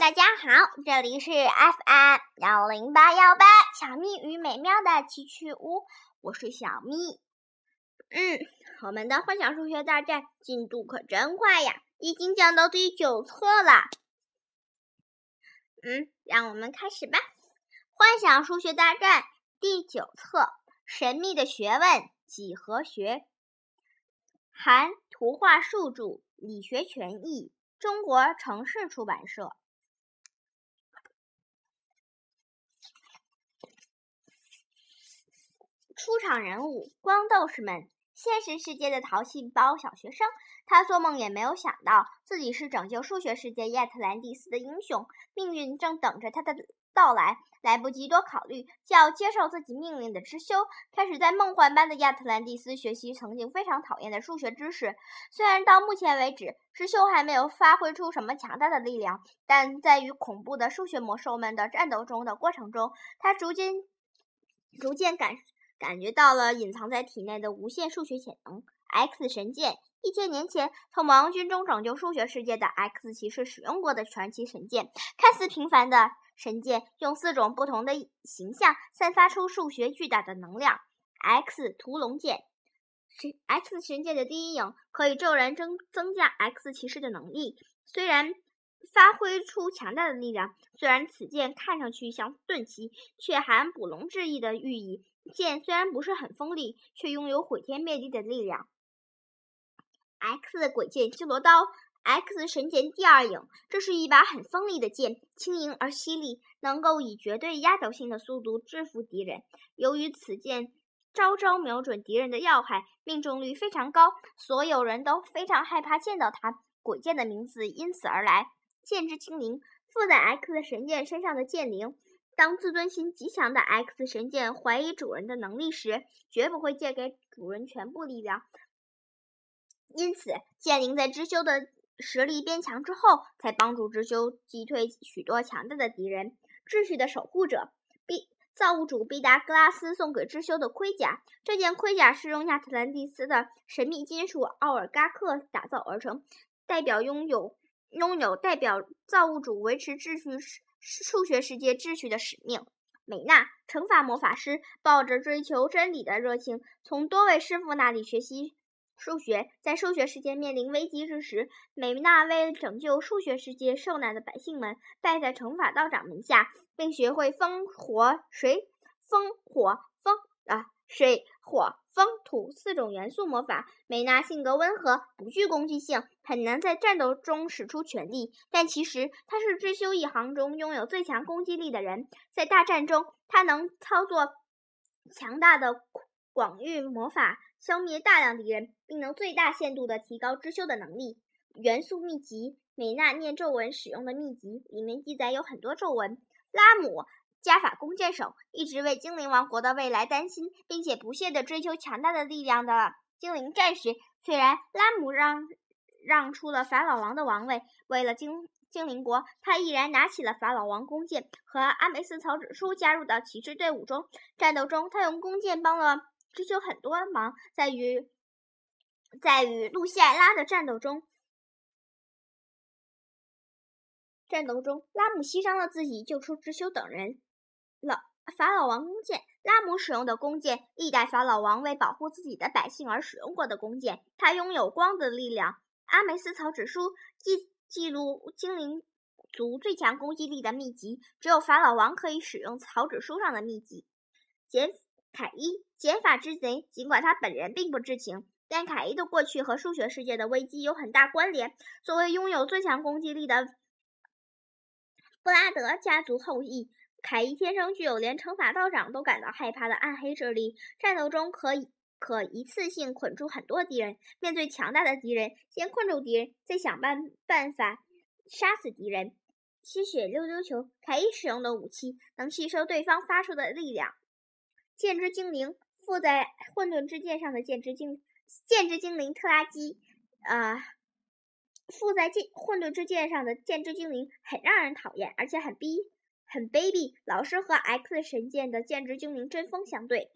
大家好，这里是 FM 幺零八幺八小蜜与美妙的奇趣屋，我是小蜜。嗯，我们的幻想数学大战进度可真快呀，已经讲到第九册了。嗯，让我们开始吧。幻想数学大战第九册：神秘的学问几何学，含图画数著，理学全译，中国城市出版社。出场人物：光斗士们。现实世界的淘气包小学生，他做梦也没有想到自己是拯救数学世界亚特兰蒂斯的英雄，命运正等着他的到来。来不及多考虑，就要接受自己命令的知修，开始在梦幻般的亚特兰蒂斯学习曾经非常讨厌的数学知识。虽然到目前为止，知修还没有发挥出什么强大的力量，但在与恐怖的数学魔兽们的战斗中的过程中，他逐渐逐渐感。感觉到了隐藏在体内的无限数学潜能。X 神剑，一千年前从王军中拯救数学世界的 X 骑士使用过的传奇神剑。看似平凡的神剑，用四种不同的形象散发出数学巨大的能量。X 屠龙剑，神 X 神剑的第一影可以骤然增增加 X 骑士的能力，虽然发挥出强大的力量。虽然此剑看上去像钝器，却含捕龙之意的寓意。剑虽然不是很锋利，却拥有毁天灭地的力量。X 鬼剑修罗刀，X 神剑第二影，这是一把很锋利的剑，轻盈而犀利，能够以绝对压倒性的速度制服敌人。由于此剑招招瞄准敌人的要害，命中率非常高，所有人都非常害怕见到它。鬼剑的名字因此而来。剑之精灵，附在 X 神剑身上的剑灵。当自尊心极强的 X 神剑怀疑主人的能力时，绝不会借给主人全部力量。因此，剑灵在知修的实力变强之后，才帮助知修击退许多强大的敌人。秩序的守护者，毕造物主毕达哥拉斯送给知修的盔甲。这件盔甲是用亚特兰蒂斯的神秘金属奥尔嘎克打造而成，代表拥有拥有代表造物主维持秩序时。数学世界秩序的使命。美娜，乘法魔法师，抱着追求真理的热情，从多位师傅那里学习数学。在数学世界面临危机之时，美娜为拯救数学世界受难的百姓们，拜在乘法道长门下，并学会风火水风火风啊水火。风土四种元素魔法，美娜性格温和，不具攻击性，很难在战斗中使出全力。但其实她是知修一行中拥有最强攻击力的人。在大战中，她能操作强大的广域魔法，消灭大量敌人，并能最大限度地提高知修的能力。元素秘籍，美娜念咒文使用的秘籍，里面记载有很多咒文。拉姆。加法弓箭手一直为精灵王国的未来担心，并且不懈地追求强大的力量的精灵战士。虽然拉姆让让出了法老王的王位，为了精精灵国，他毅然拿起了法老王弓箭，和阿梅斯草指书加入到骑士队伍中。战斗中，他用弓箭帮了知修很多忙。在与在与露西艾拉的战斗中。战斗中，拉姆牺牲了自己，救出知修等人。老法老王弓箭，拉姆使用的弓箭，历代法老王为保护自己的百姓而使用过的弓箭。它拥有光的力量。阿梅斯草纸书记记录精灵族最强攻击力的秘籍，只有法老王可以使用草纸书上的秘籍。简凯伊，减法之贼。尽管他本人并不知情，但凯伊的过去和数学世界的危机有很大关联。作为拥有最强攻击力的布拉德家族后裔。凯伊天生具有连乘法道长都感到害怕的暗黑之力，战斗中可以可一次性捆住很多敌人。面对强大的敌人，先困住敌人，再想办办法杀死敌人。吸血溜溜球，凯伊使用的武器能吸收对方发出的力量。剑之精灵，附在混沌之剑上的剑之精剑之精灵特拉基，啊，附在剑混沌之剑上的剑之精灵很让人讨厌，而且很逼。很卑鄙，老是和 X 神剑的剑之精灵针锋相对。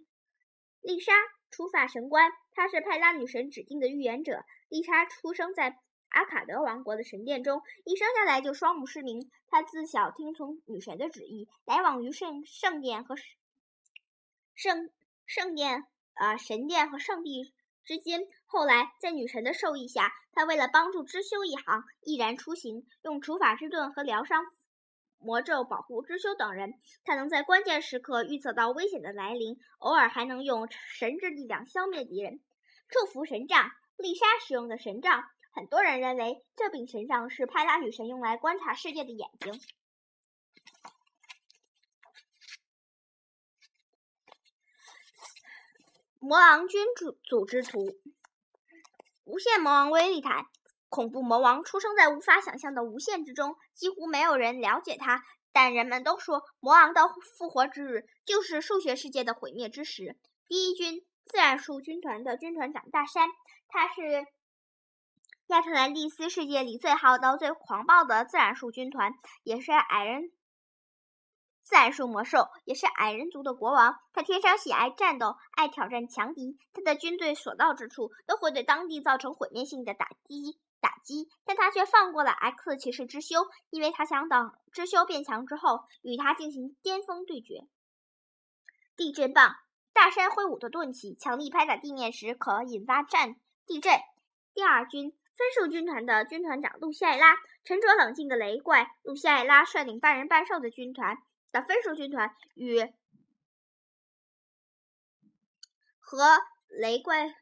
丽莎，除法神官，她是派拉女神指定的预言者。丽莎出生在阿卡德王国的神殿中，一生下来就双目失明。她自小听从女神的旨意，来往于圣圣殿和圣圣殿啊神殿和圣地之间。后来，在女神的授意下，她为了帮助知修一行，毅然出行，用除法之盾和疗伤。魔咒保护知修等人，他能在关键时刻预测到危险的来临，偶尔还能用神之力量消灭敌人。祝福神杖，丽莎使用的神杖，很多人认为这柄神杖是派拉女神用来观察世界的眼睛。魔王军组组织图，无限魔王威利坦。恐怖魔王出生在无法想象的无限之中，几乎没有人了解他。但人们都说，魔王的复活之日就是数学世界的毁灭之时。第一军自然数军团的军团长大山，他是亚特兰蒂斯世界里最好斗、最狂暴的自然数军团，也是矮人自然数魔兽，也是矮人族的国王。他天生喜爱战斗，爱挑战强敌。他的军队所到之处，都会对当地造成毁灭性的打击。打击，但他却放过了 X 骑士之修，因为他想等之修变强之后，与他进行巅峰对决。地震棒，大山挥舞的钝器，强力拍打地面时可引发战地震。第二军分数军团的军团长露西艾拉，沉着冷静的雷怪。露西艾拉率领半人半兽的军团的分数军团与和雷怪。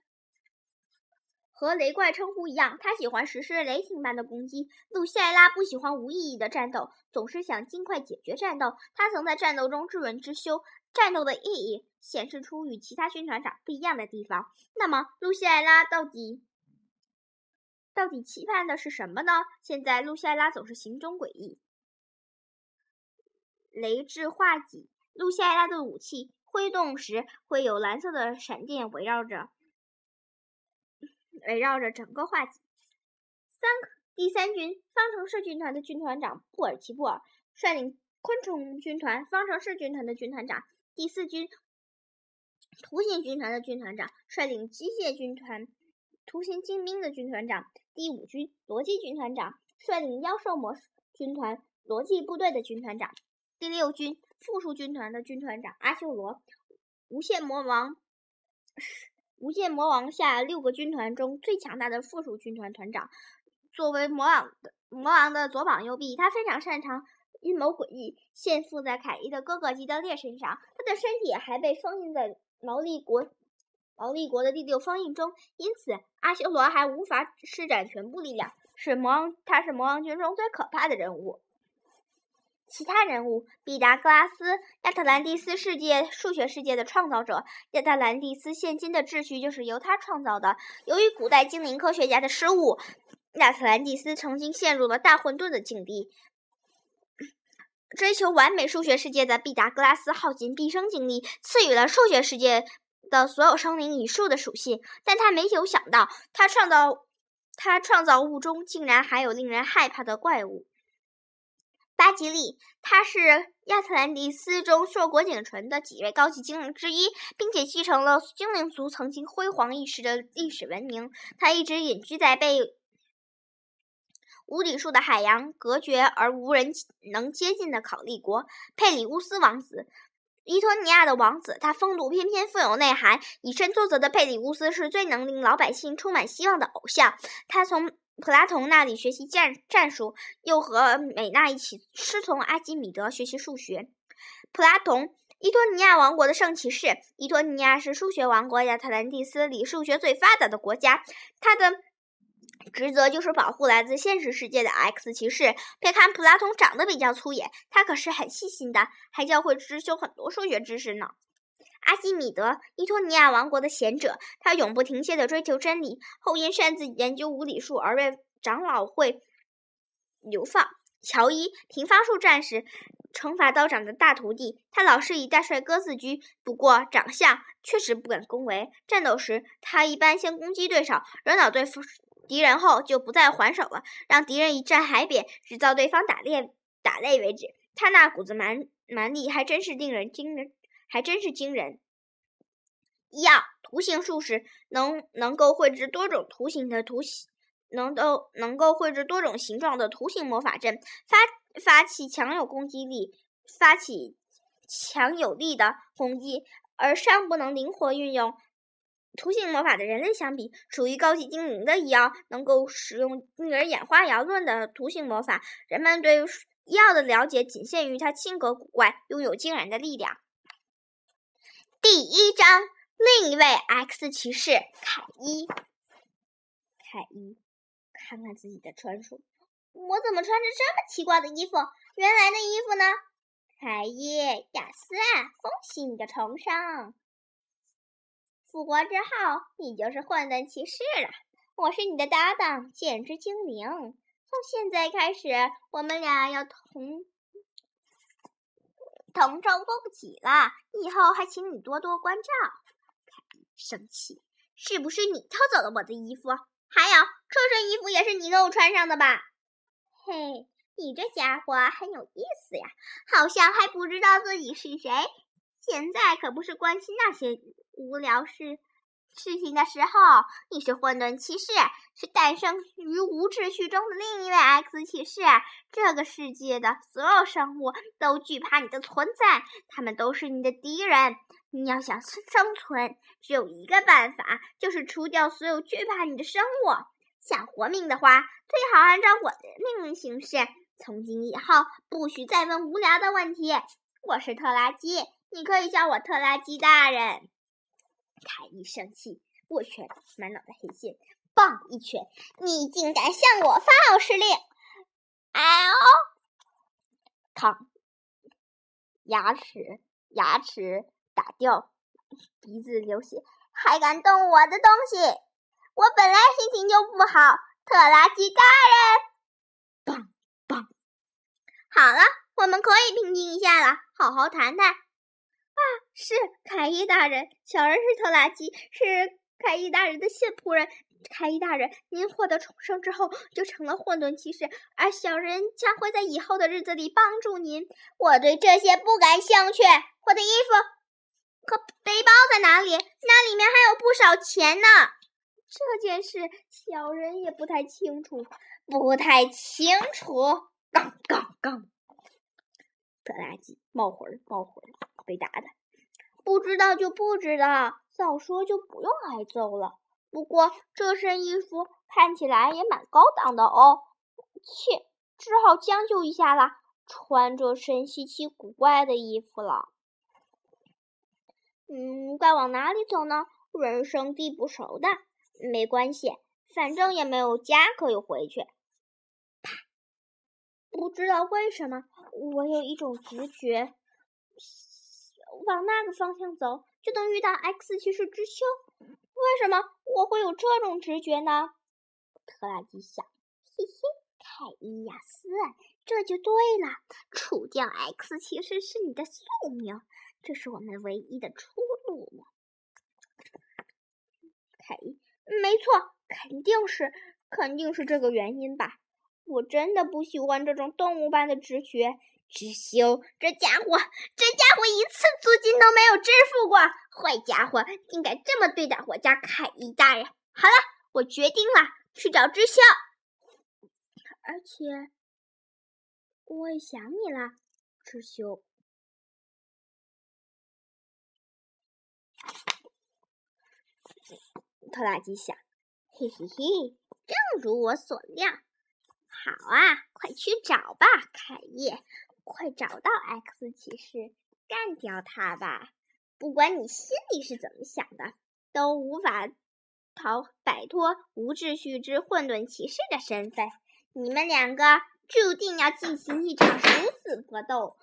和雷怪称呼一样，他喜欢实施雷霆般的攻击。露西艾拉不喜欢无意义的战斗，总是想尽快解决战斗。他曾在战斗中质问之修，战斗的意义显示出与其他军团长不一样的地方。那么，露西艾拉到底到底期盼的是什么呢？现在，露西艾拉总是行踪诡异。雷质化戟，露西艾拉的武器挥动时会有蓝色的闪电围绕着。围绕着整个话题。三第三军方程式军团的军团长布尔奇布尔率领昆虫军团方程式军团的军团长第四军图形军团的军团长率领机械军团图形精兵的军团长第五军逻辑军团长率领妖兽魔军团逻辑部队的军团长第六军复数军团的军团长阿修罗无限魔王。无限魔王下六个军团中最强大的附属军团团长，作为魔王的魔王的左膀右臂，他非常擅长阴谋诡异，现附在凯伊的哥哥吉德烈身上。他的身体还被封印在毛利国毛利国的第六封印中，因此阿修罗还无法施展全部力量，是魔王，他是魔王军中最可怕的人物。其他人物：毕达哥拉斯，亚特兰蒂斯世界数学世界的创造者。亚特兰蒂斯现今的秩序就是由他创造的。由于古代精灵科学家的失误，亚特兰蒂斯曾经陷入了大混沌的境地。追求完美数学世界的毕达哥拉斯耗尽毕生精力，赐予了数学世界的所有生灵以数的属性。但他没有想到，他创造他创造物中竟然还有令人害怕的怪物。巴吉利，他是亚特兰蒂斯中硕果仅存的几位高级精灵之一，并且继承了精灵族曾经辉煌一时的历史文明。他一直隐居在被无底数的海洋隔绝而无人能接近的考利国。佩里乌斯王子，伊托尼亚的王子，他风度翩翩，富有内涵，以身作则的佩里乌斯是最能令老百姓充满希望的偶像。他从。普拉同那里学习战战术，又和美娜一起师从阿基米德学习数学。普拉同，伊托尼亚王国的圣骑士。伊托尼亚是数学王国亚特兰蒂斯里数学最发达的国家。他的职责就是保护来自现实世界的 X 骑士。别看普拉同长得比较粗野，他可是很细心的，还教会知修很多数学知识呢。阿基米德，伊托尼亚王国的贤者，他永不停歇地追求真理，后因擅自研究无理数而被长老会流放。乔伊，平方数战士，惩罚道长的大徒弟，他老是以大帅哥自居，不过长相确实不敢恭维。战斗时，他一般先攻击对手，惹恼对敌人后就不再还手了，让敌人一战海扁，直到对方打累打累为止。他那股子蛮蛮力，还真是令人惊人。还真是惊人！一样，图形数时能能够绘制多种图形的图形能够能够绘制多种形状的图形魔法阵，发发起强有攻击力，发起强有力的攻击，而尚不能灵活运用图形魔法的人类相比，属于高级精灵的妖，能够使用令人眼花缭乱的图形魔法。人们对药的了解仅限于它性格古怪，拥有惊人的力量。第一章，另一位 X 骑士凯伊。凯伊看看自己的穿束，我怎么穿着这么奇怪的衣服？原来的衣服呢？凯伊，雅斯，恭喜你的重生！复活之后，你就是混沌骑士了。我是你的搭档，剑之精灵。从现在开始，我们俩要同。同舟共济啦，以后还请你多多关照。凯蒂生气，是不是你偷走了我的衣服？还有这身衣服也是你给我穿上的吧？嘿，你这家伙很有意思呀，好像还不知道自己是谁。现在可不是关心那些无聊事。事情的时候，你是混沌骑士，是诞生于无秩序中的另一位 X 骑士。这个世界的所有生物都惧怕你的存在，他们都是你的敌人。你要想生存，只有一个办法，就是除掉所有惧怕你的生物。想活命的话，最好按照我的命令行事。从今以后，不许再问无聊的问题。我是特拉基，你可以叫我特拉基大人。凯一生气，握拳，满脑袋黑线，棒一拳！你竟敢向我发号施令！哎呦，扛！牙齿，牙齿打掉，鼻子流血，还敢动我的东西！我本来心情就不好，特拉基大人！棒棒！好了，我们可以平静一下了，好好谈谈。啊是凯伊大人，小人是拖拉机，是凯伊大人的新仆人。凯伊大人，您获得重生之后就成了混沌骑士，而小人将会在以后的日子里帮助您。我对这些不感兴趣。我的衣服和背包在哪里？那里面还有不少钱呢。这件事小人也不太清楚，不太清楚。杠杠杠！特拉机冒魂儿，冒魂儿，被打的。不知道就不知道，早说就不用挨揍了。不过这身衣服看起来也蛮高档的哦，切，只好将就一下啦，穿这身稀奇古怪的衣服了。嗯，该往哪里走呢？人生地不熟的，没关系，反正也没有家可以回去。啪！不知道为什么，我有一种直觉。往那个方向走，就能遇到 X 骑士之丘。为什么我会有这种直觉呢？特拉基想，嘿嘿，凯伊亚斯，这就对了。除掉 X 骑士是你的宿命，这是我们唯一的出路了。凯伊，没错，肯定是，肯定是这个原因吧。我真的不喜欢这种动物般的直觉。知修，这家伙，这家伙一次租金都没有支付过，坏家伙，竟敢这么对待我家凯伊大人！好了，我决定了，去找知修。而且，我也想你了，知修。拖拉机想，嘿嘿嘿，正如我所料。好啊，快去找吧，凯伊。快找到 X 骑士，干掉他吧！不管你心里是怎么想的，都无法逃摆脱无秩序之混沌骑士的身份。你们两个注定要进行一场殊死搏斗。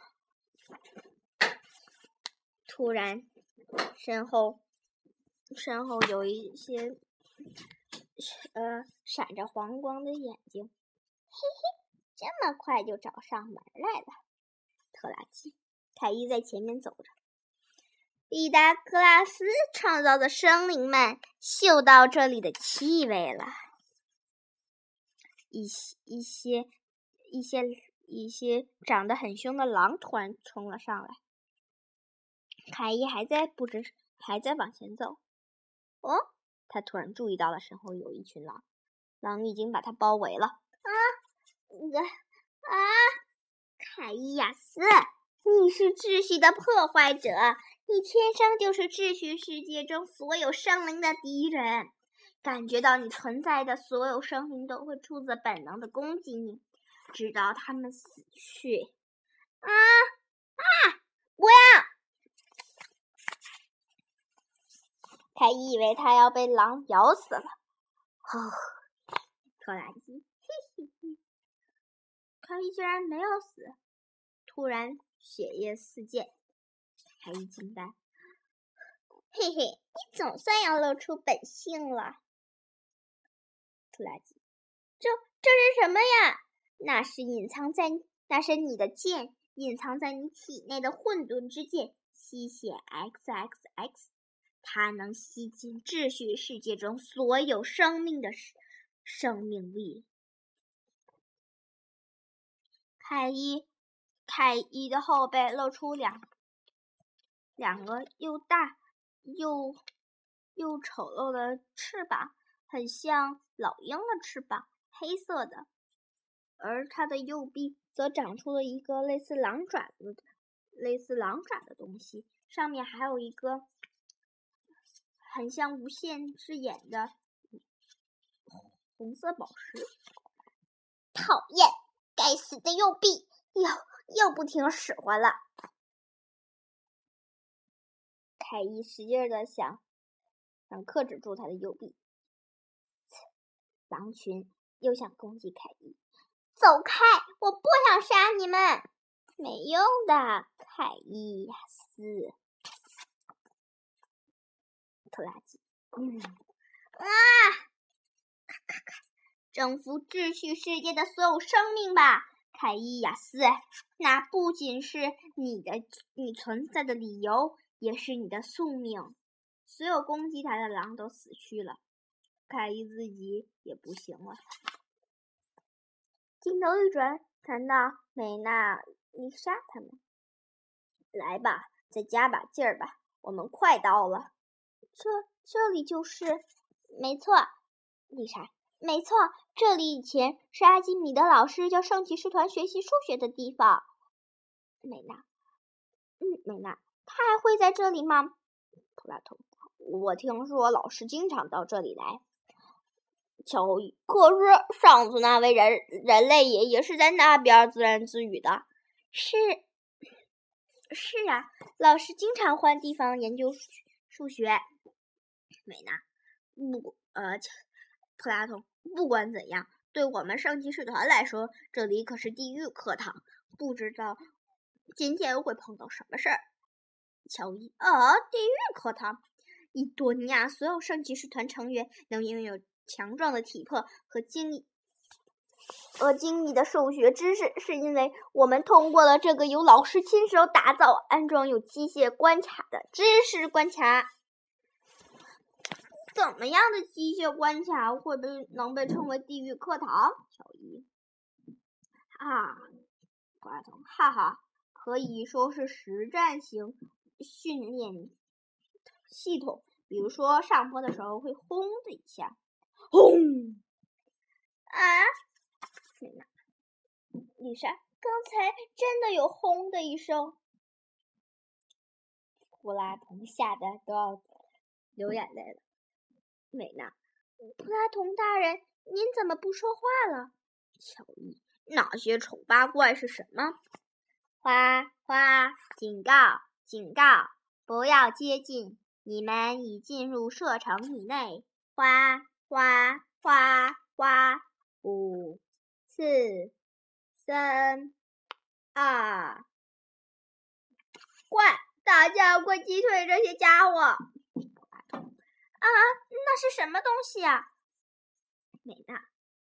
突然，身后身后有一些呃闪着黄光的眼睛，嘿嘿，这么快就找上门来了。特拉基，凯伊在前面走着。利达克拉斯创造的生灵们嗅到这里的气味了，一些一些一些一些长得很凶的狼突然冲了上来。凯伊还在不知还在往前走。哦，他突然注意到了身后有一群狼。狼已经把他包围了。啊，啊！凯伊亚斯，你是秩序的破坏者，你天生就是秩序世界中所有生灵的敌人。感觉到你存在的所有生灵都会出自本能的攻击你，直到他们死去。啊啊！不要！凯伊以为他要被狼咬死了。哦，拖拉机，嘿嘿嘿！凯伊居然没有死。突然，血液四溅，凯伊惊呆。嘿嘿，你总算要露出本性了。拖拉机，这这是什么呀？那是隐藏在，那是你的剑，隐藏在你体内的混沌之剑——吸血 X X X。它能吸进秩序世界中所有生命的生命力。凯伊，凯伊的后背露出两两个又大又又丑陋的翅膀，很像老鹰的翅膀，黑色的。而他的右臂则长出了一个类似狼爪子、类似狼爪的东西，上面还有一个。很像无限之眼的红色宝石，讨厌！该死的右臂，哟又不听使唤了。凯伊使劲的想想克制住他的右臂，狼群又想攻击凯伊，走开！我不想杀你们，没用的，凯伊亚斯。拖拉机，嗯啊，咔咔咔！征服秩序世界的所有生命吧，凯伊亚斯！那不仅是你的你存在的理由，也是你的宿命。所有攻击他的狼都死去了，凯伊自己也不行了。镜头一转，看到美娜丽莎他们，来吧，再加把劲儿吧，我们快到了。这这里就是，没错，丽莎，没错，这里以前是阿基米德老师教圣骑士团学习数学的地方。美娜，嗯，美娜，他还会在这里吗？普拉托，我听说老师经常到这里来。乔伊，可是上次那位人人类爷爷是在那边自言自语的。是，是啊，老师经常换地方研究数学。美娜，不，呃，普拉通，不管怎样，对我们圣骑士团来说，这里可是地狱课堂。不知道今天会碰到什么事儿。乔伊，啊，地狱课堂！伊多尼亚所有圣骑士团成员能拥有强壮的体魄和精和精密的数学知识，是因为我们通过了这个由老师亲手打造、安装有机械关卡的知识关卡。怎么样的机械关卡会被能被称为地狱课堂？小伊，啊，瓜头，哈哈，可以说是实战型训练系统。比如说上坡的时候会轰的一下，轰！啊，丽莎，刚才真的有轰的一声，呼啦同吓得都要流眼泪了。美娜，普拉童大人，您怎么不说话了？乔伊，那些丑八怪是什么？花花，警告，警告，不要接近！你们已进入射程以内。花花花花，五、四、三、二，快！大家快击退这些家伙！啊，那是什么东西呀？美娜，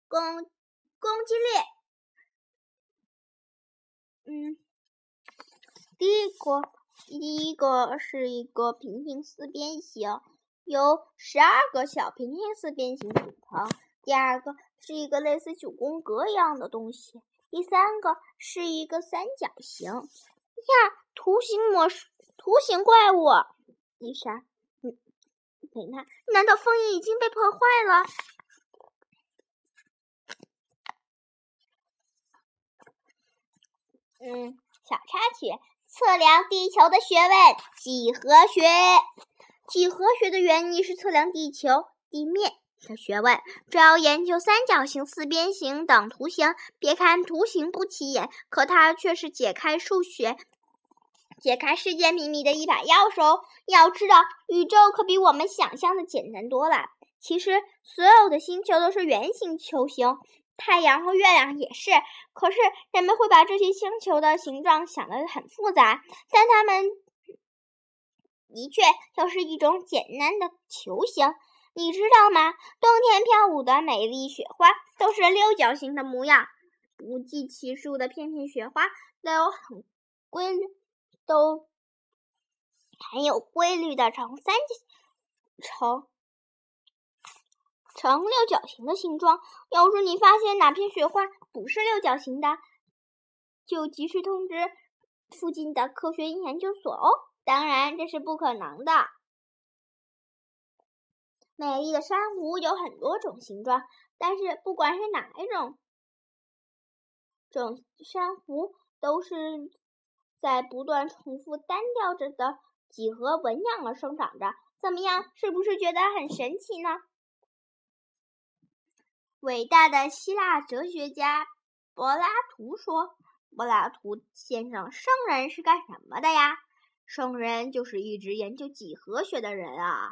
攻攻击力。嗯，第一个，第一个是一个平行四边形，由十二个小平行四边形组成。第二个是一个类似九宫格一样的东西。第三个是一个三角形。呀，图形模式，图形怪物，丽莎。你看，难道封印已经被破坏了？嗯，小插曲，测量地球的学问，几何学，几何学的原理是测量地球地面的学问，主要研究三角形、四边形等图形，别看图形不起眼，可它却是解开数学。解开世界秘密的一把钥匙哦。要知道，宇宙可比我们想象的简单多了。其实，所有的星球都是圆形球形，太阳和月亮也是。可是，人们会把这些星球的形状想得很复杂，但它们的确就是一种简单的球形。你知道吗？冬天飘舞的美丽雪花都是六角形的模样，不计其数的片片雪花都有很规律，都很有规律的呈三成。呈六角形的形状。要是你发现哪片雪花不是六角形的，就及时通知附近的科学研究所哦。当然，这是不可能的。美丽的珊瑚有很多种形状，但是不管是哪一种种珊瑚，都是在不断重复单调着的几何纹样而生长着。怎么样？是不是觉得很神奇呢？伟大的希腊哲学家柏拉图说：“柏拉图先生，圣人是干什么的呀？圣人就是一直研究几何学的人啊！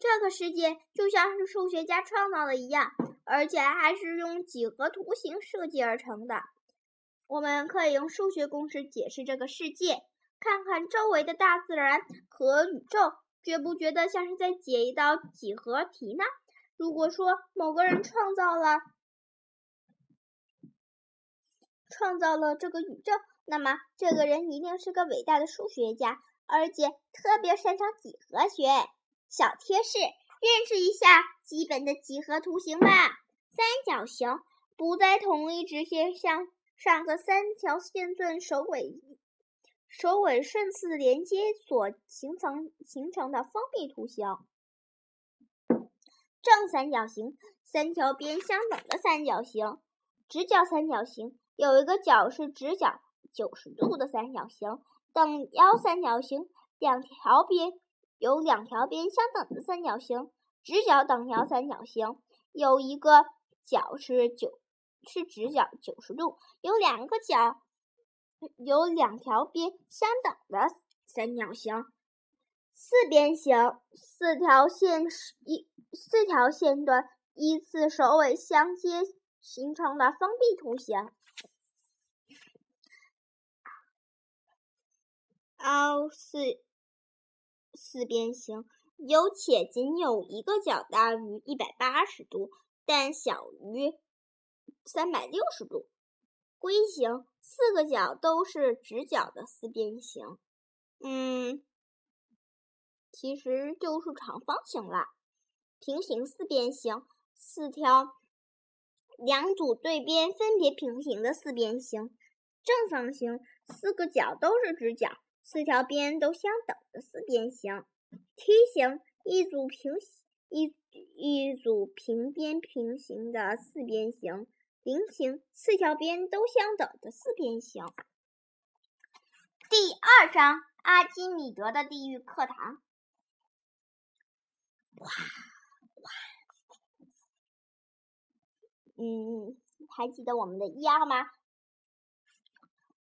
这个世界就像是数学家创造的一样，而且还是用几何图形设计而成的。我们可以用数学公式解释这个世界，看看周围的大自然和宇宙，觉不觉得像是在解一道几何题呢？”如果说某个人创造了创造了这个宇宙，那么这个人一定是个伟大的数学家，而且特别擅长几何学。小贴士：认识一下基本的几何图形吧。三角形不在同一直线上上的三条线段首尾首尾顺次连接所形成形成的封闭图形。正三角形，三条边相等的三角形；直角三角形，有一个角是直角九十度的三角形；等腰三角形，两条边有两条边相等的三角形；直角等腰三角形，有一个角是九是直角九十度，有两个角有两条边相等的三角形。四边形，四条线一四条线段依次首尾相接形成的封闭图形。凹四四边形有且仅有一个角大于一百八十度，但小于三百六十度。龟形，四个角都是直角的四边形。嗯。其实就是长方形了。平行四边形，四条两组对边分别平行的四边形。正方形，四个角都是直角，四条边都相等的四边形。梯形，一组平一一组平边平行的四边形。菱形，四条边都相等的四边形。第二章：阿基米德的地狱课堂。哇哇，嗯，还记得我们的一二吗？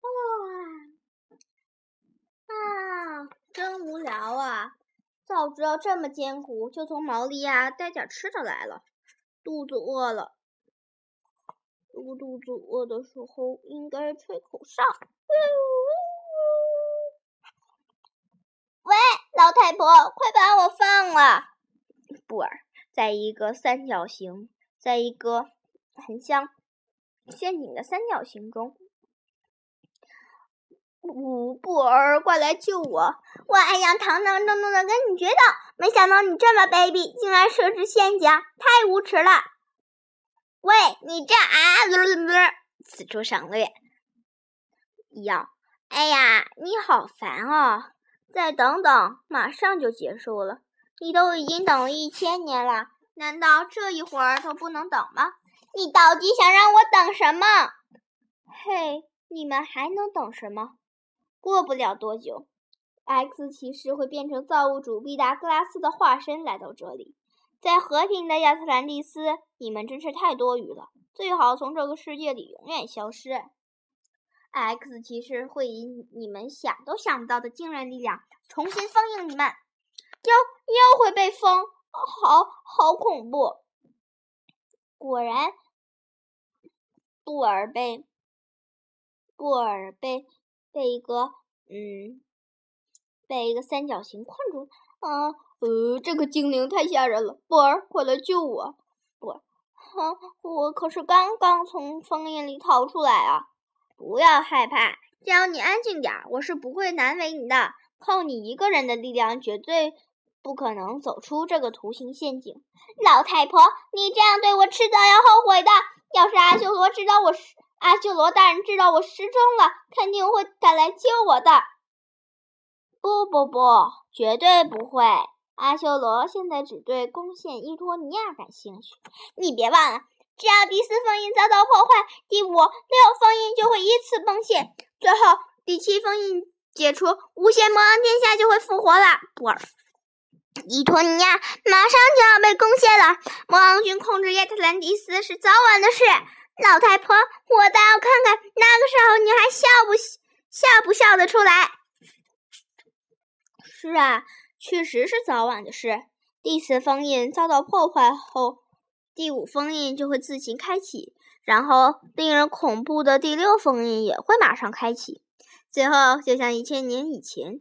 哇啊，真无聊啊！早知道这么艰苦，就从毛利亚带点吃的来了。肚子饿了，如果肚子饿的时候，应该吹口哨。喂，老太婆，快把我放了！布尔在一个三角形，在一个很像陷阱的三角形中。呜，布尔，快来救我！我还想堂堂正正的跟你决斗，没想到你这么卑鄙，竟然设置陷阱，太无耻了！喂，你这啊，此处省略。要，哎呀，你好烦啊！再等等，马上就结束了。你都已经等了一千年了，难道这一会儿都不能等吗？你到底想让我等什么？嘿，你们还能等什么？过不了多久，X 骑士会变成造物主毕达哥拉斯的化身来到这里。在和平的亚特兰蒂斯，你们真是太多余了，最好从这个世界里永远消失。X 骑士会以你们想都想不到的惊人力量重新封印你们，又又会被封，好好恐怖！果然，布尔被布尔被。被一个嗯，被一个三角形困住啊！呃，呃这个精灵太吓人了，波儿，快来救我！波儿，哼，我可是刚刚从封印里逃出来啊！不要害怕，只要你安静点，我是不会难为你的。靠你一个人的力量，绝对不可能走出这个图形陷阱。老太婆，你这样对我，迟早要后悔的。要是阿修罗知道我失……阿修罗大人知道我失踪了，肯定会赶来救我的。不不不，绝对不会！阿修罗现在只对攻陷伊托尼亚感兴趣。你别忘了，只要第四封印遭到破坏，第五、六封印就会依次崩陷，最后第七封印解除，无限魔王殿下就会复活了。布尔，伊托尼亚马上就要被攻陷了，魔王军控制亚特兰蒂斯是早晚的事。老太婆，我倒要看看那个时候你还笑不笑不笑得出来？是啊，确实是早晚的事。第四封印遭到破坏后，第五封印就会自行开启，然后令人恐怖的第六封印也会马上开启。最后，就像一千年以前，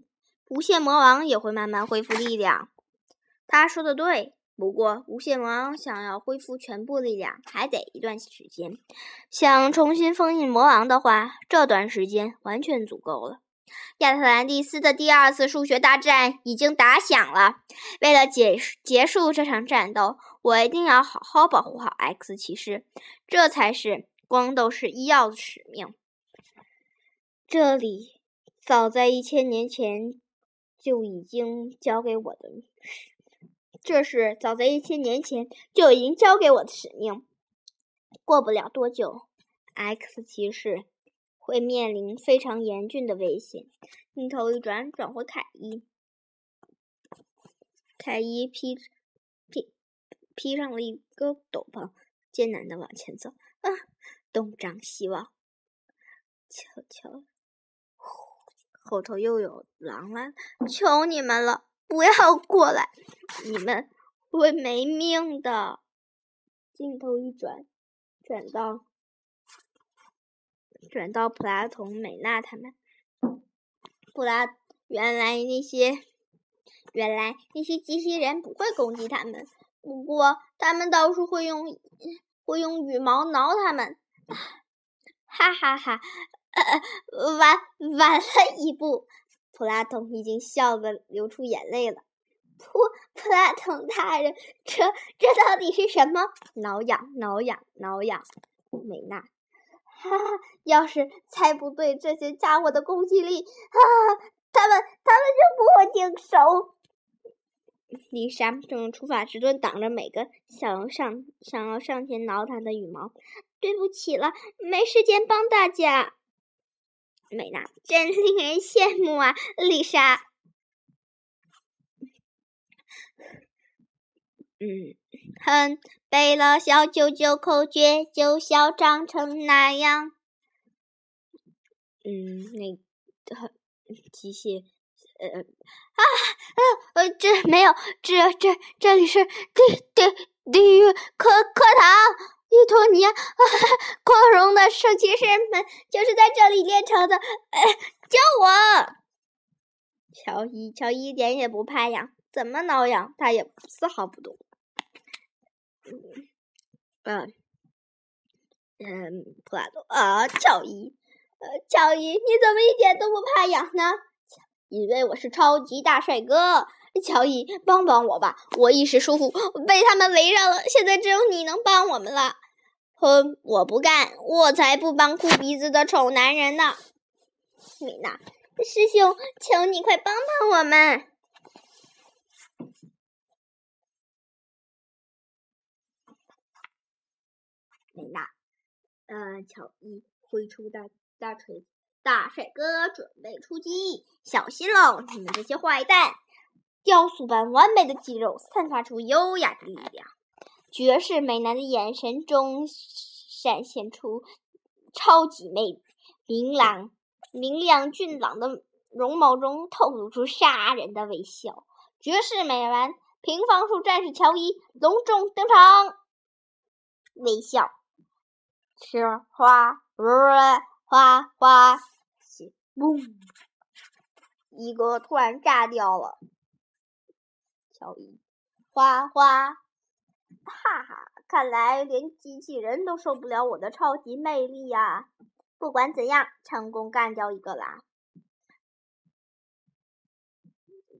无限魔王也会慢慢恢复力量。他说的对。不过，无限魔王想要恢复全部力量，还得一段时间。想重新封印魔王的话，这段时间完全足够了。亚特兰蒂斯的第二次数学大战已经打响了。为了结结束这场战斗，我一定要好好保护好 X 骑士，这才是光斗士医药的使命。这里早在一千年前就已经交给我的。这是早在一千年前就已经交给我的使命。过不了多久，X 骑士会面临非常严峻的危险。镜头一转，转回凯伊。凯伊披披披上了一个斗篷，艰难的往前走。啊，东张西望，瞧瞧，后头又有狼了！求你们了！不要过来，你们会没命的。镜头一转，转到转到普拉同、美娜他们。普拉，原来那些原来那些机器人不会攻击他们，不过他们倒是会用会用羽毛挠他们。哈哈哈，呃晚晚了一步。普拉同已经笑得流出眼泪了。普普拉同大人，这这到底是什么？挠痒，挠痒，挠痒。美娜，哈哈，要是猜不对这些家伙的攻击力，哈哈，他们他们就不会停手。丽莎正用除法之盾挡着每个想要上想要上前挠他的羽毛。对不起了，没时间帮大家。美娜真令人羡慕啊，丽莎。嗯，哼，背了小九九口诀就嚣张成那样。嗯，那机械，呃啊啊呃，这没有，这这这里是地地地狱课课堂。伊托尼亚，光荣的圣骑士们就是在这里炼成的。救我！乔伊，乔伊一点也不怕痒，怎么挠痒他也丝毫不动。嗯，嗯，普拉多啊，乔伊，呃，乔伊，你怎么一点都不怕痒呢？因为我是超级大帅哥。乔伊，帮帮我吧！我一时疏忽，被他们围上了。现在只有你能帮我们了。哼，我不干，我才不帮哭鼻子的丑男人呢！米娜，师兄，求你快帮帮我们！美娜，呃，乔伊挥出大大锤子，大帅哥准备出击，小心喽！你们这些坏蛋！雕塑般完美的肌肉散发出优雅的力量，绝世美男的眼神中闪现出超级魅，明朗明亮俊朗的容貌中透露出杀人的微笑。绝世美男平方术战士乔伊隆重登场，微笑，吃花，花花，嘣，一个突然炸掉了。乔伊，花花，哈哈！看来连机器人都受不了我的超级魅力呀！不管怎样，成功干掉一个啦！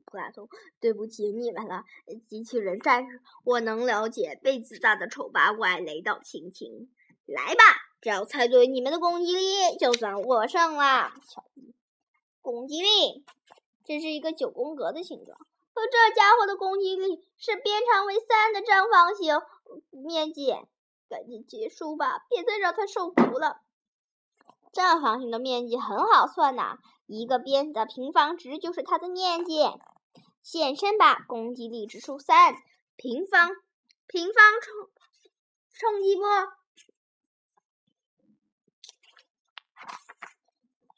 普拉托，对不起你们了，机器人战士，我能了解被自大的丑八怪雷到心情。来吧，只要猜对你们的攻击力，就算我胜了。乔伊，攻击力，这是一个九宫格的形状。可这家伙的攻击力是边长为三的正方形面积，赶紧结束吧，别再让他受苦了。正方形的面积很好算呐，一个边的平方值就是它的面积。现身吧，攻击力指数三，平方平方冲冲击波。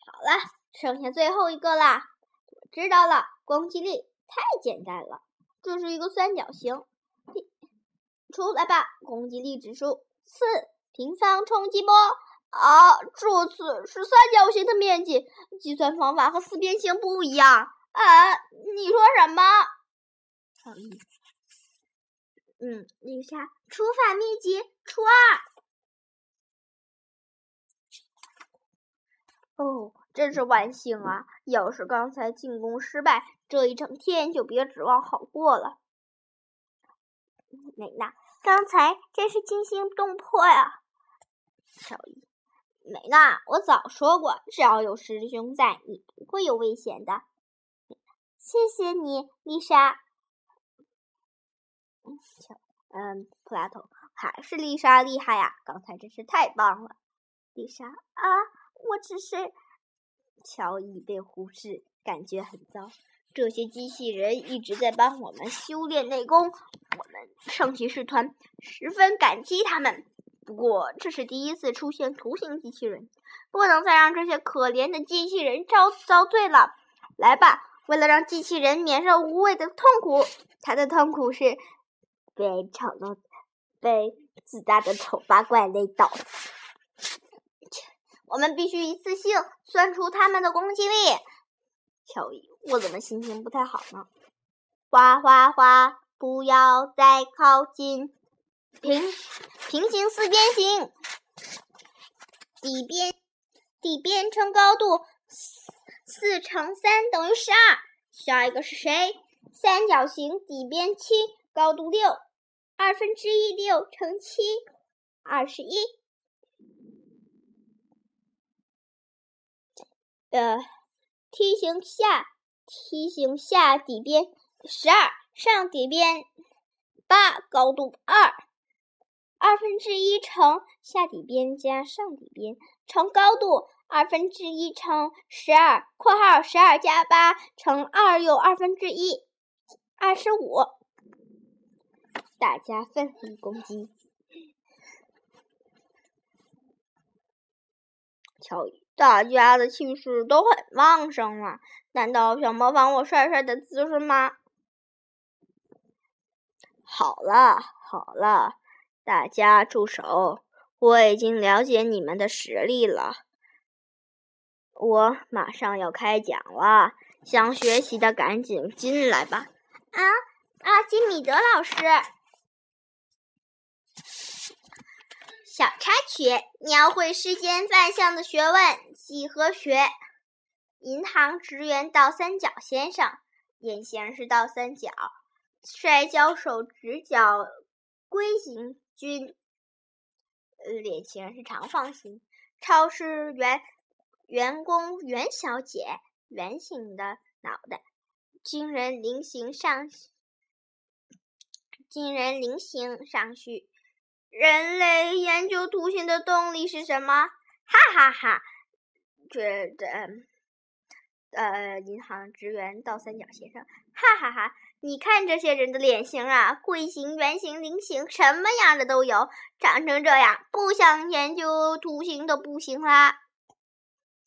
好了，剩下最后一个啦，我知道了，攻击力。太简单了，这是一个三角形，出来吧！攻击力指数四，平方冲击波啊！这次是三角形的面积，计算方法和四边形不一样啊！你说什么？嗯，丽莎，除法秘籍除二。哦，真是万幸啊！要是刚才进攻失败，这一整天就别指望好过了。美娜，刚才真是惊心动魄呀！乔伊，美娜，我早说过，只要有师兄在，你不会有危险的。谢谢你，丽莎。嗯，普拉头，还是丽莎厉害呀！刚才真是太棒了，丽莎啊。我只是，乔伊被忽视，感觉很糟。这些机器人一直在帮我们修炼内功，我们圣骑士团十分感激他们。不过这是第一次出现图形机器人，不能再让这些可怜的机器人遭遭罪了。来吧，为了让机器人免受无谓的痛苦，他的痛苦是被丑陋、被自大的丑八怪勒倒。我们必须一次性算出他们的攻击力。乔伊，我怎么心情不太好呢？哗哗哗！不要再靠近！平平行四边形，底边底边乘高度四四乘三等于十二。下一个是谁？三角形底边七，高度六，二分之一六乘七，二十一。呃，梯形下，梯形下底边十二，上底边八，高度二，二分之一乘下底边加上底边乘高度，二分之一乘十二（括号十二加八乘二又二分之一，二十五）。大家奋力攻击，乔伊。大家的气势都很旺盛啊！难道想模仿我帅帅的姿势吗？好了好了，大家住手！我已经了解你们的实力了。我马上要开讲了，想学习的赶紧进来吧！啊，阿基米德老师。小插曲：描绘世间万象的学问，几何学。银行职员倒三角先生，眼型是倒三角。摔跤手直角龟形君，脸型是长方形。超市员员工袁小姐，圆形的脑袋。军人菱形上，军人菱形上须。人类研究图形的动力是什么？哈哈哈！觉得呃，银行职员倒三角先生，哈哈哈！你看这些人的脸型啊，龟形、圆形、菱形，什么样的都有。长成这样，不想研究图形都不行啦。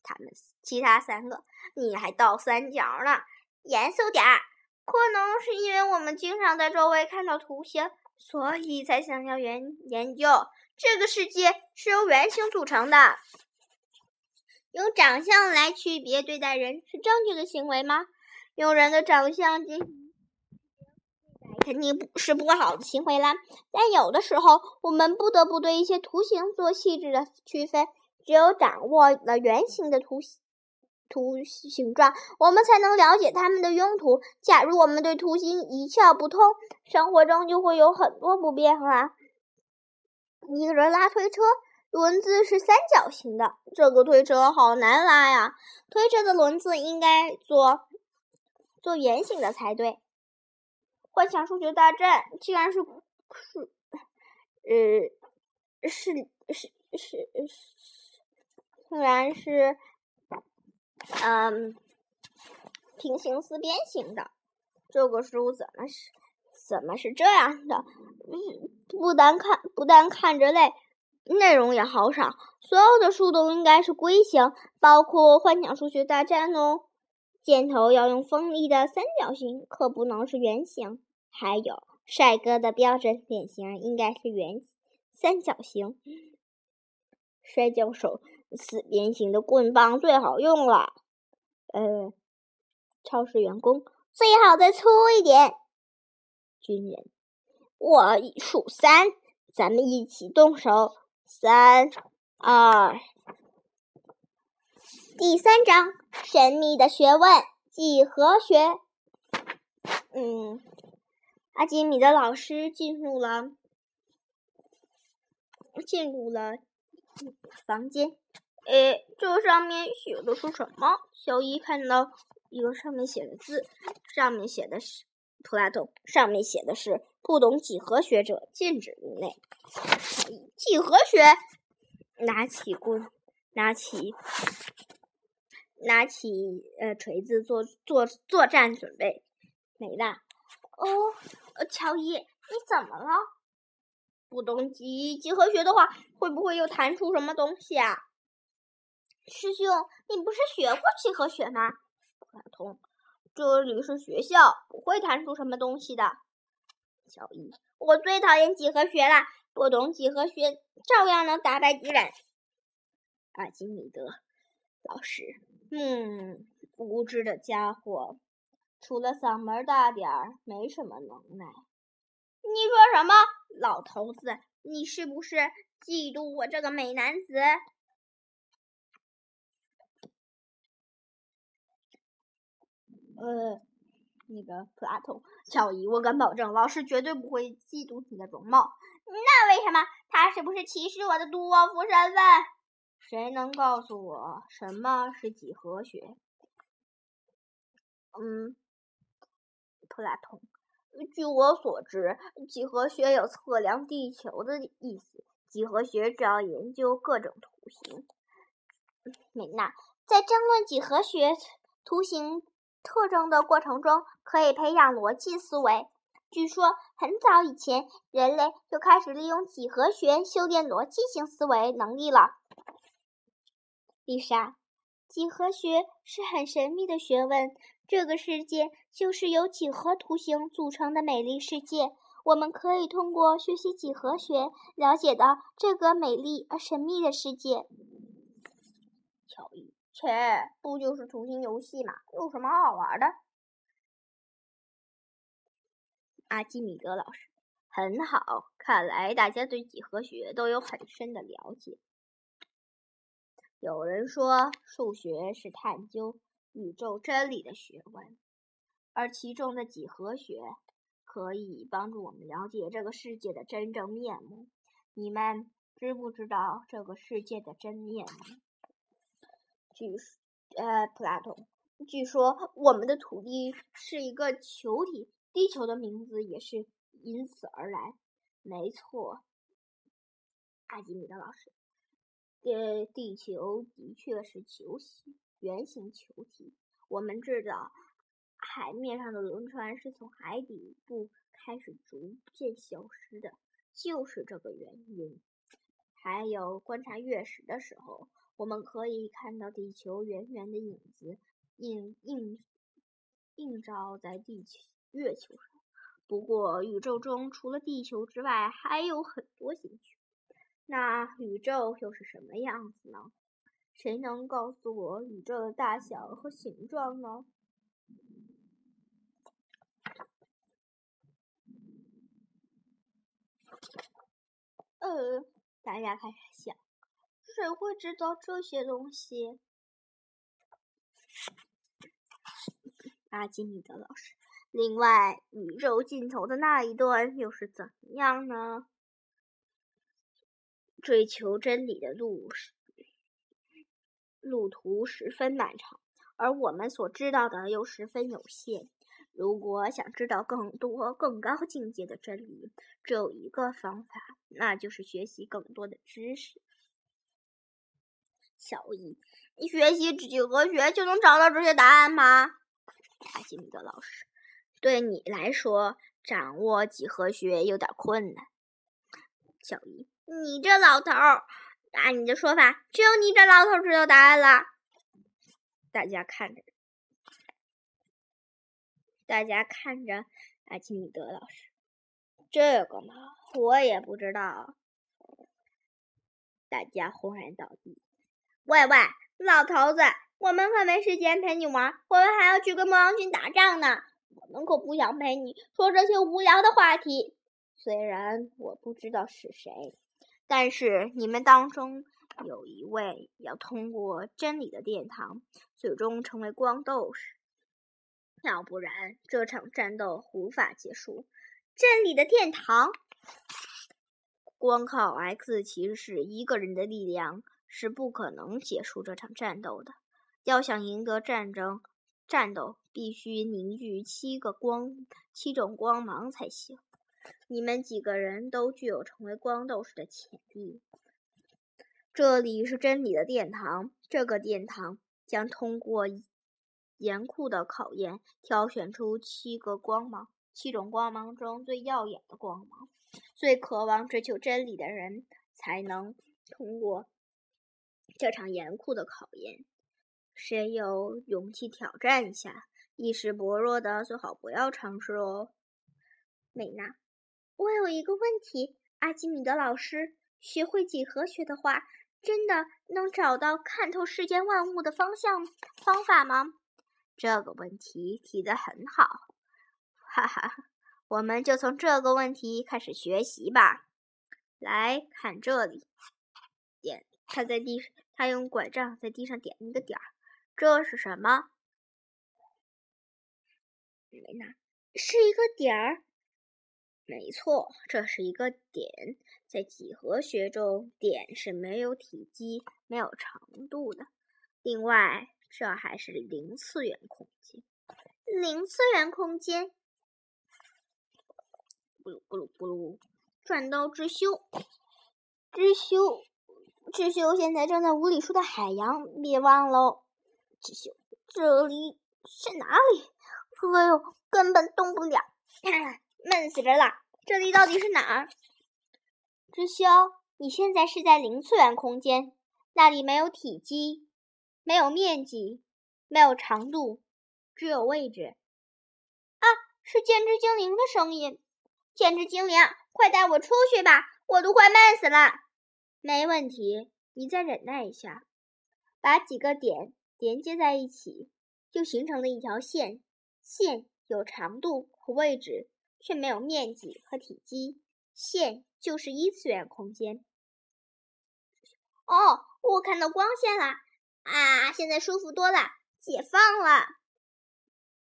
他们其他三个，你还倒三角呢？严肃点儿！可能是因为我们经常在周围看到图形，所以才想要研研究。这个世界是由圆形组成的。用长相来区别对待人是正确的行为吗？用人的长相进行肯定不是不好的行为啦。但有的时候，我们不得不对一些图形做细致的区分。只有掌握了圆形的图形图形状，我们才能了解它们的用途。假如我们对图形一窍不通，生活中就会有很多不便啦。一个人拉推车。轮子是三角形的，这个推车好难拉呀！推车的轮子应该做做圆形的才对。幻想数学大战竟然是是呃是是是是，竟然是嗯平行四边形的。这个书怎么是怎么是这样的？嗯不单看不单看着累。内容也好少，所有的书都应该是龟形，包括幻想数学大战哦。箭头要用锋利的三角形，可不能是圆形。还有，帅哥的标准脸型应该是圆三角形。摔跤手四边形的棍棒最好用了。呃，超市员工最好再粗一点。军人，我数三，咱们一起动手。三二，第三章神秘的学问几何学。嗯，阿基米德老师进入了进入了房间。诶，这上面写的是什么？小伊看到一个上面写的字，上面写的是普拉多，上面写的是。不懂几何学者禁止入内。几何学，拿起棍，拿起，拿起呃锤子做做作战准备。没的。哦，乔伊，你怎么了？不懂几几何学的话，会不会又弹出什么东西啊？师兄，你不是学过几何学吗？普拉通，这里是学校，不会弹出什么东西的。小易，我最讨厌几何学了，不懂几何学照样能打败敌人。阿基米德老师，嗯，无知的家伙，除了嗓门大点儿，没什么能耐。你说什么，老头子？你是不是嫉妒我这个美男子？呃。那个普拉通，乔伊，我敢保证，老师绝对不会嫉妒你的容貌。那为什么？他是不是歧视我的杜沃夫身份？谁能告诉我什么是几何学？嗯，普拉通，据我所知，几何学有测量地球的意思。几何学主要研究各种图形。美娜，在争论几何学图形。特征的过程中，可以培养逻辑思维。据说很早以前，人类就开始利用几何学修炼逻辑性思维能力了。丽莎，几何学是很神秘的学问。这个世界就是由几何图形组成的美丽世界。我们可以通过学习几何学，了解到这个美丽而神秘的世界。乔伊。切，不就是图形游戏吗？有什么好玩的？阿基米德老师，很好，看来大家对几何学都有很深的了解。有人说，数学是探究宇宙真理的学问，而其中的几何学可以帮助我们了解这个世界的真正面目。你们知不知道这个世界的真面目？据呃，普拉通，据说我们的土地是一个球体，地球的名字也是因此而来。没错，阿基米德老师，呃地球的确是球形圆形球体。我们知道，海面上的轮船是从海底部开始逐渐消失的，就是这个原因。还有，观察月食的时候，我们可以看到地球圆圆的影子映映映照在地球月球上。不过，宇宙中除了地球之外，还有很多星球。那宇宙又是什么样子呢？谁能告诉我宇宙的大小和形状呢？呃，大家开始想，谁会知道这些东西？阿基米德老师。另外，宇宙尽头的那一端又是怎样呢？追求真理的路是路途十分漫长，而我们所知道的又十分有限。如果想知道更多、更高境界的真理，只有一个方法，那就是学习更多的知识。小一，你学习几何学就能找到这些答案吗？阿基米德老师。对你来说，掌握几何学有点困难。小一，你这老头儿，按你的说法，只有你这老头知道答案了。大家看着，大家看着阿基米德老师，这个嘛，我也不知道。大家轰然倒地。喂喂，老头子，我们可没时间陪你玩，我们还要去跟魔王军打仗呢。我们可不想陪你说这些无聊的话题。虽然我不知道是谁，但是你们当中有一位要通过真理的殿堂，最终成为光斗士。要不然这场战斗无法结束。真理的殿堂，光靠 X 骑士一个人的力量是不可能结束这场战斗的。要想赢得战争。战斗必须凝聚七个光，七种光芒才行。你们几个人都具有成为光斗士的潜力。这里是真理的殿堂，这个殿堂将通过严酷的考验，挑选出七个光芒，七种光芒中最耀眼的光芒，最渴望追求真理的人才能通过这场严酷的考验。谁有勇气挑战一下？意识薄弱的最好不要尝试哦。美娜，我有一个问题，阿基米德老师，学会几何学的话，真的能找到看透世间万物的方向方法吗？这个问题提得很好，哈哈，我们就从这个问题开始学习吧。来看这里，点，他在地，他用拐杖在地上点了一个点儿。这是什么？没拿，是一个点儿。没错，这是一个点。在几何学中，点是没有体积、没有长度的。另外，这还是零次元空间。零次元空间。咕噜咕噜咕噜，转到之修，之修，智修现在正在无理数的海洋，别忘喽。智秀，这里是哪里？哎呦，根本动不了，闷死人了！这里到底是哪儿？智修，你现在是在零次元空间，那里没有体积，没有面积，没有长度，只有位置。啊，是剑之精灵的声音！剑之精灵，快带我出去吧，我都快闷死了。没问题，你再忍耐一下，把几个点。连接在一起，就形成了一条线。线有长度和位置，却没有面积和体积。线就是一次元空间。哦，我看到光线了！啊，现在舒服多了，解放了。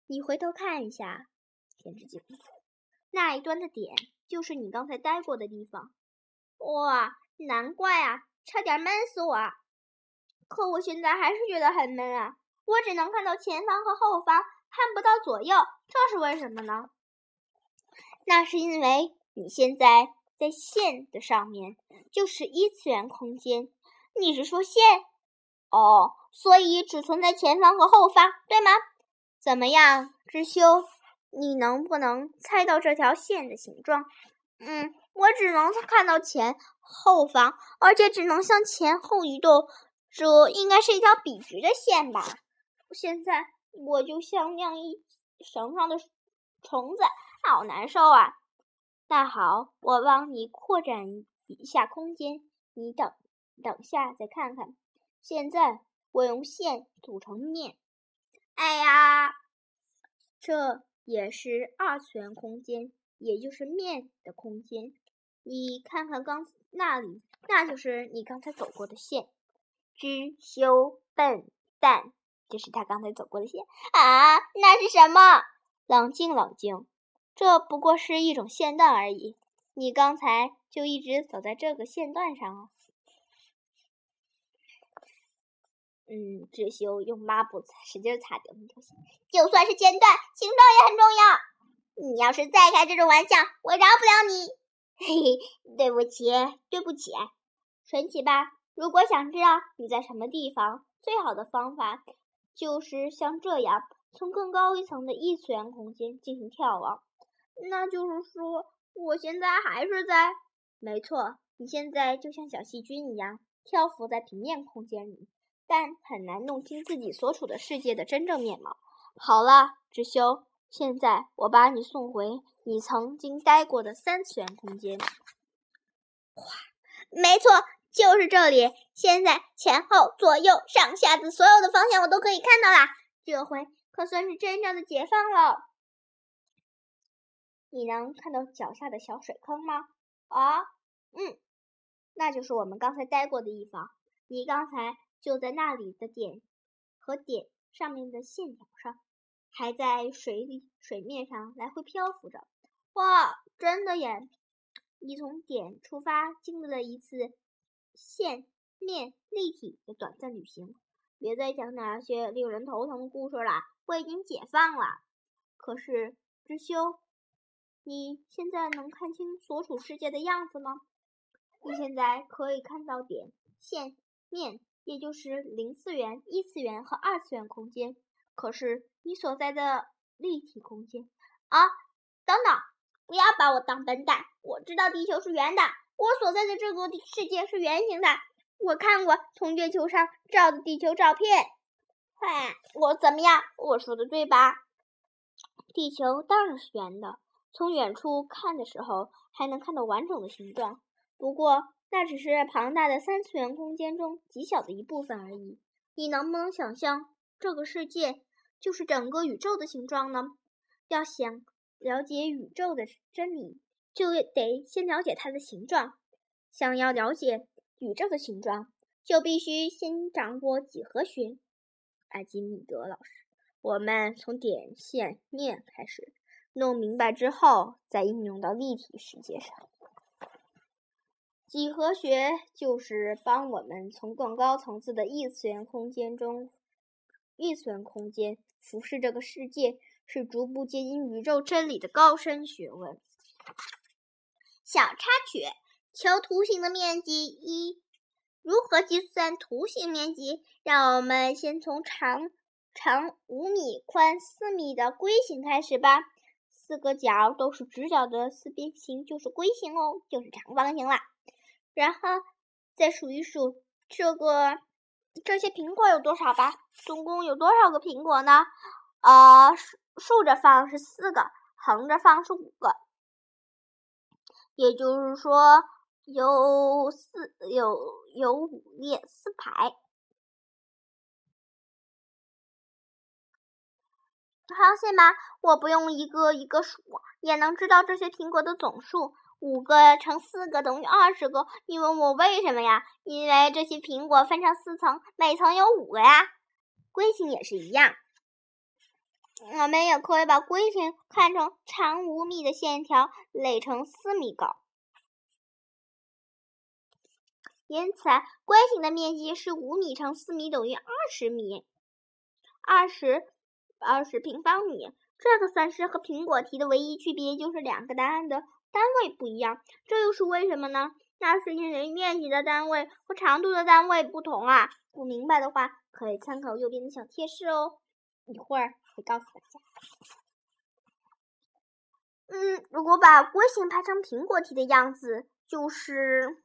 你回头看一下，天之镜，那一端的点就是你刚才待过的地方。哇，难怪啊，差点闷死我！可我现在还是觉得很闷啊！我只能看到前方和后方，看不到左右，这是为什么呢？那是因为你现在在线的上面，就是一次元空间。你是说线？哦，所以只存在前方和后方，对吗？怎么样，知修？你能不能猜到这条线的形状？嗯，我只能看到前后方，而且只能向前后移动。这应该是一条笔直的线吧？现在我就像晾衣绳上的虫子，好难受啊！那好，我帮你扩展一下空间，你等等下再看看。现在我用线组成面，哎呀，这也是二次元空间，也就是面的空间。你看看刚那里，那就是你刚才走过的线。知修笨蛋，这是他刚才走过的线啊！那是什么？冷静，冷静，这不过是一种线段而已。你刚才就一直走在这个线段上啊。嗯，知修用抹布使劲擦掉那条线。就算是间断，形状也很重要。你要是再开这种玩笑，我饶不了你。嘿嘿，对不起，对不起，神奇吧？如果想知道你在什么地方，最好的方法就是像这样，从更高一层的异次元空间进行眺望。那就是说，我现在还是在……没错，你现在就像小细菌一样漂浮在平面空间里，但很难弄清自己所处的世界的真正面貌。好了，知修，现在我把你送回你曾经待过的三次元空间。哗，没错。就是这里，现在前后左右上下的所有的方向我都可以看到啦。这回可算是真正的解放了。你能看到脚下的小水坑吗？啊，嗯，那就是我们刚才待过的地方。你刚才就在那里的点和点上面的线条上，还在水里水面上来回漂浮着。哇，真的耶！你从点出发，经历了一次。线、面、立体的短暂旅行，别再讲那些令人头疼的故事了。我已经解放了。可是，知修，你现在能看清所处世界的样子吗？你现在可以看到点、线、面，也就是零次元、一次元和二次元空间。可是，你所在的立体空间啊，等等，不要把我当笨蛋。我知道地球是圆的。我所在的这个世界是圆形的，我看过从月球上照的地球照片。嗨，我怎么样？我说的对吧？地球当然是圆的，从远处看的时候还能看到完整的形状。不过那只是庞大的三次元空间中极小的一部分而已。你能不能想象这个世界就是整个宇宙的形状呢？要想了解宇宙的真理。就得先了解它的形状。想要了解宇宙的形状，就必须先掌握几何学。阿基米德老师，我们从点、线、面开始弄明白之后，再应用到立体世界上。几何学就是帮我们从更高层次的异次元空间中，异次元空间俯视这个世界，是逐步接近宇宙真理的高深学问。小插曲：求图形的面积一。如何计算图形面积？让我们先从长长五米、宽四米的龟形开始吧。四个角都是直角的四边形就是龟形哦，就是长方形啦。然后再数一数这个这些苹果有多少吧？总共有多少个苹果呢？呃，竖竖着放是四个，横着放是五个。也就是说，有四有有五列四排。发现吗？我不用一个一个数，也能知道这些苹果的总数。五个乘四个等于二十个。你问我为什么呀？因为这些苹果分成四层，每层有五个呀。规形也是一样。我们也可以把规形看成长五米的线条垒成四米高，因此规形的面积是五米乘四米等于二十米，二十二十平方米。这个算式和苹果题的唯一区别就是两个答案的单位不一样。这又是为什么呢？那是因为面积的单位和长度的单位不同啊。不明白的话，可以参考右边的小贴士哦，一会儿会告诉大家。嗯，如果把龟形排成苹果体的样子，就是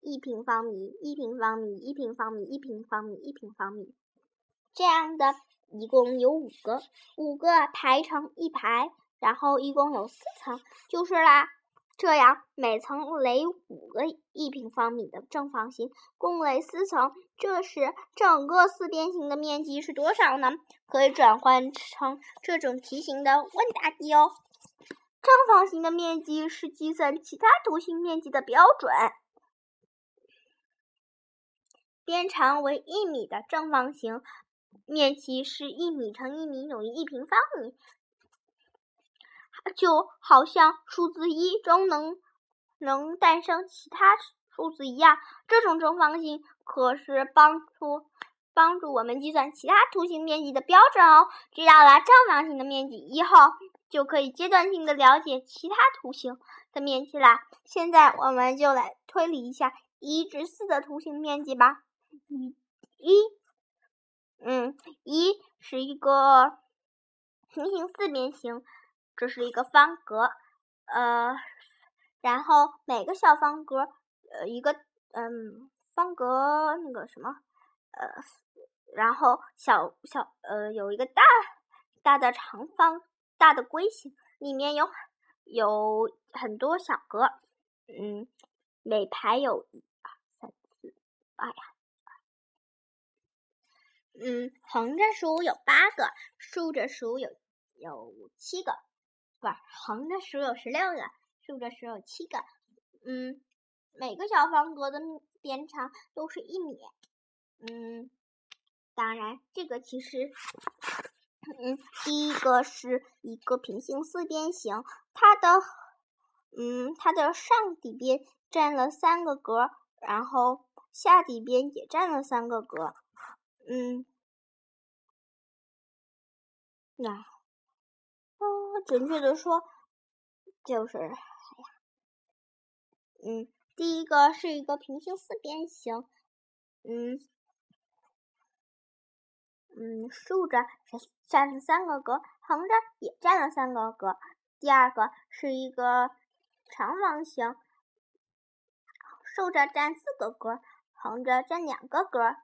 一平方米，一平方米，一平方米，一平方米，一平方米，这样的一共有五个，五个排成一排，然后一共有四层，就是啦。这样每层垒五个一平方米的正方形，共垒四层。这时整个四边形的面积是多少呢？可以转换成这种题型的问答题哦。正方形的面积是计算其他图形面积的标准。边长为一米的正方形面积是一米乘一米等于一平方米。就好像数字一中能能诞生其他数字一样，这种正方形可是帮助帮助我们计算其他图形面积的标准哦。知道了正方形的面积以后，就可以阶段性的了解其他图形的面积啦。现在我们就来推理一下一至四的图形面积吧。一，一，嗯，一是一个平行四边形。这是一个方格，呃，然后每个小方格，呃，一个嗯方格那个什么，呃，然后小小呃有一个大大的长方大的龟形，里面有有很多小格，嗯，每排有一二三四，哎呀，嗯，横着数有八个，竖着数有有七个。不，横着数有十六个，竖着数有七个。嗯，每个小方格的边长都是一米。嗯，当然，这个其实，嗯，第一个是一个平行四边形，它的，嗯，它的上底边占了三个格，然后下底边也占了三个格。嗯，那。准确的说，就是，哎呀，嗯，第一个是一个平行四边形，嗯，嗯，竖着是占了三个格，横着也占了三个格。第二个是一个长方形，竖着占四个格，横着占两个格。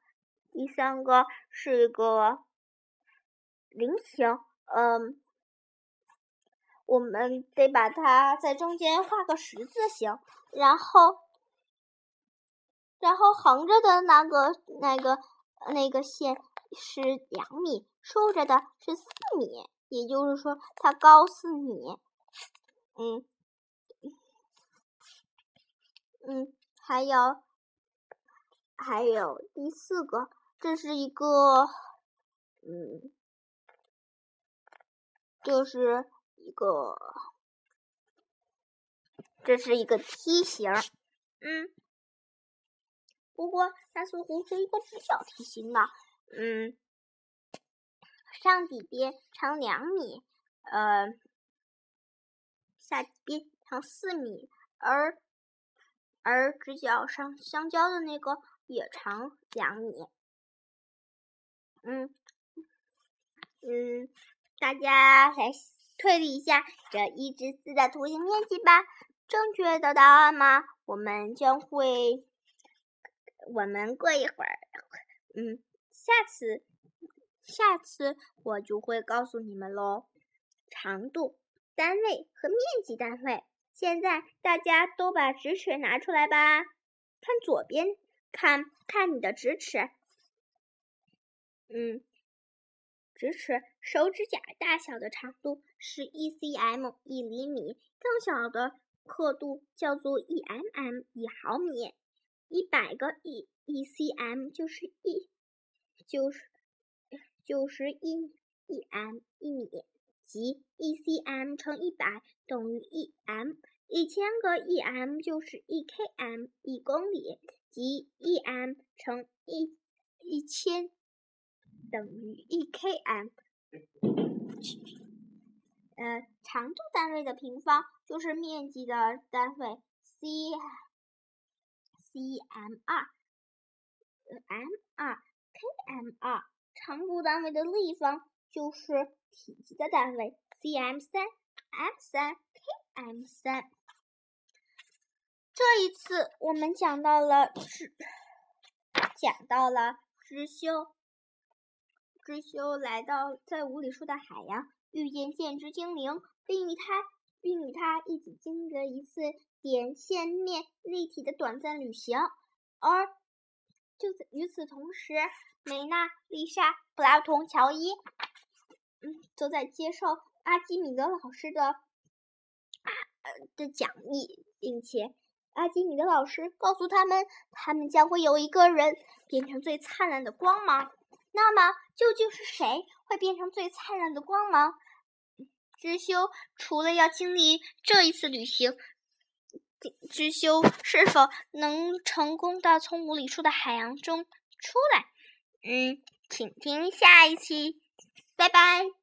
第三个是一个菱形，嗯。我们得把它在中间画个十字形，然后，然后横着的那个那个那个线是两米，竖着的是四米，也就是说它高四米。嗯，嗯，还有还有第四个，这是一个，嗯，就是。一个，这是一个梯形，嗯，不过它似乎是一个直角梯形的，嗯，上底边长两米，呃，下边长四米，而而直角上相交的那个也长两米，嗯，嗯，大家来。推理一下这一至四的图形面积吧。正确的答案吗？我们将会，我们过一会儿，嗯，下次，下次我就会告诉你们喽。长度单位和面积单位。现在大家都把直尺拿出来吧。看左边，看看你的直尺。嗯。直尺手指甲大小的长度是一 cm 一厘米，更小的刻度叫做一 mm 一毫米。一百个一一 cm 就是一，就是就是一一 m 一米，即一 cm 乘一百等于一 m。一千个一 m 就是一 km 一公里，即一 m 乘一一千。等于一 km，呃，长度单位的平方就是面积的单位 C C M 二 M 二 K M 二，长度单位的立方就是体积的单位 C M 三 M 三 K M 三。这一次我们讲到了是，讲到了直修。知修来到在五里树的海洋，遇见剑之精灵，并与他并与他一起经历了一次点、线、面立体的短暂旅行。而就在与此同时，梅娜、丽莎、布拉同、乔伊，嗯，都在接受阿基米德老师的啊的讲义，并且阿基米德老师告诉他们，他们将会有一个人变成最灿烂的光芒。那么，究竟是谁会变成最灿烂的光芒？知修除了要经历这一次旅行，知修是否能成功的从无理数的海洋中出来？嗯，请听下一期，拜拜。